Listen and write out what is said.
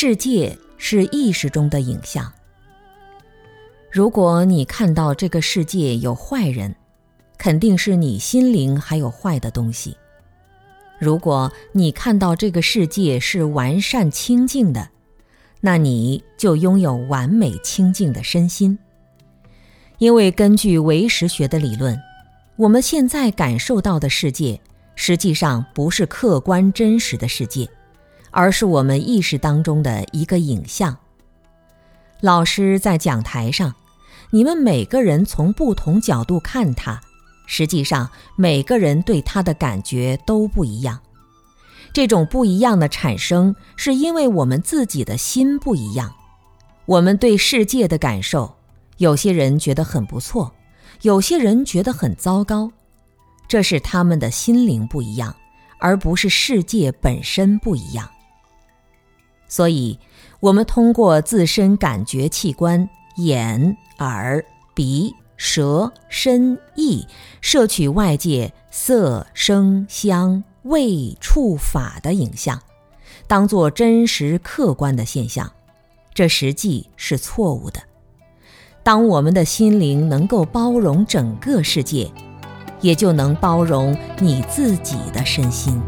世界是意识中的影像。如果你看到这个世界有坏人，肯定是你心灵还有坏的东西；如果你看到这个世界是完善清净的，那你就拥有完美清净的身心。因为根据唯识学的理论，我们现在感受到的世界，实际上不是客观真实的世界，而是我们意识当中的一个影像。老师在讲台上，你们每个人从不同角度看它，实际上每个人对它的感觉都不一样。这种不一样的产生，是因为我们自己的心不一样。我们对世界的感受，有些人觉得很不错，有些人觉得很糟糕，这是他们的心灵不一样，而不是世界本身不一样。所以，我们通过自身感觉器官——眼、耳、鼻、舌、身、意，摄取外界色、声、香、味、触、法的影像，当做真实客观的现象，这实际是错误的。当我们的心灵能够包容整个世界，也就能包容你自己的身心。